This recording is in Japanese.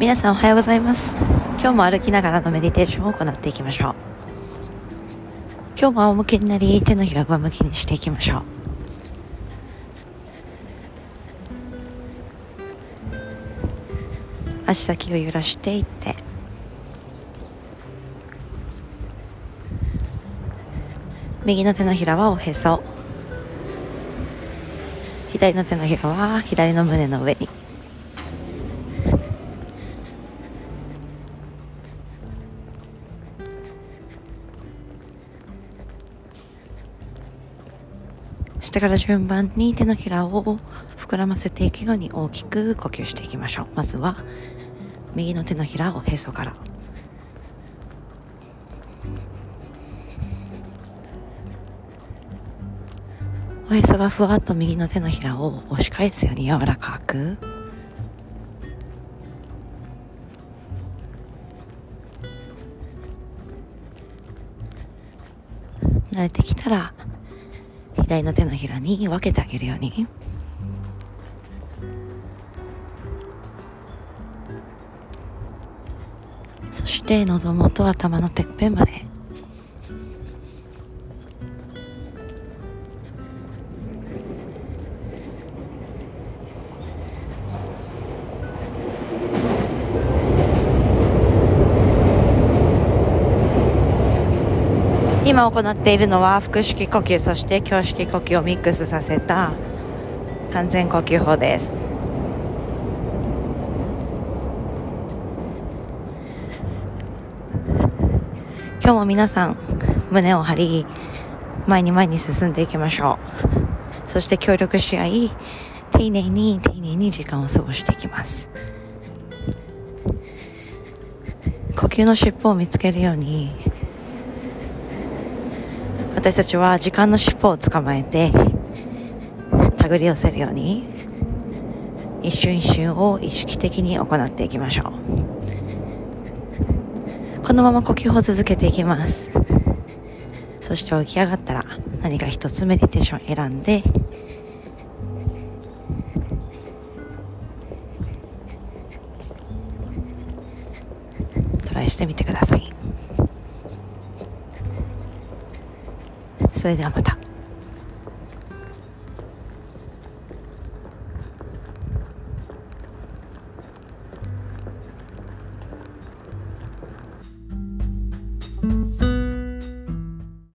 皆さんおはようございます。今日も歩きながらのメディテーションを行っていきましょう。今日も仰向けになり手のひら上向きにしていきましょう。足先を揺らしていって。右の手のひらはおへそ。左の手のひらは左の胸の上に。下から順番に手のひらを膨らませていくように大きく呼吸していきましょう。まずは右の手のひらをへそから。おへそがふわっと右の手のひらを押し返すように柔らかく。慣れてきたら左の手のひらに分けてあげるように。そして喉元頭のてっぺんまで今行っているのは腹式呼吸そして胸式呼吸をミックスさせた完全呼吸法です。今日も皆さん胸を張り前に前に進んでいきましょう。そして協力し合い丁寧に丁寧に時間を過ごしていきます。呼吸の尻尾を見つけるように私たちは時間の尻尾を捕まえて手繰り寄せるように一瞬一瞬を意識的に行っていきましょう。このまま呼吸を続けていきます。そして起き上がったら何か一つメディテーションを選んでトライしてみてください。それではまた。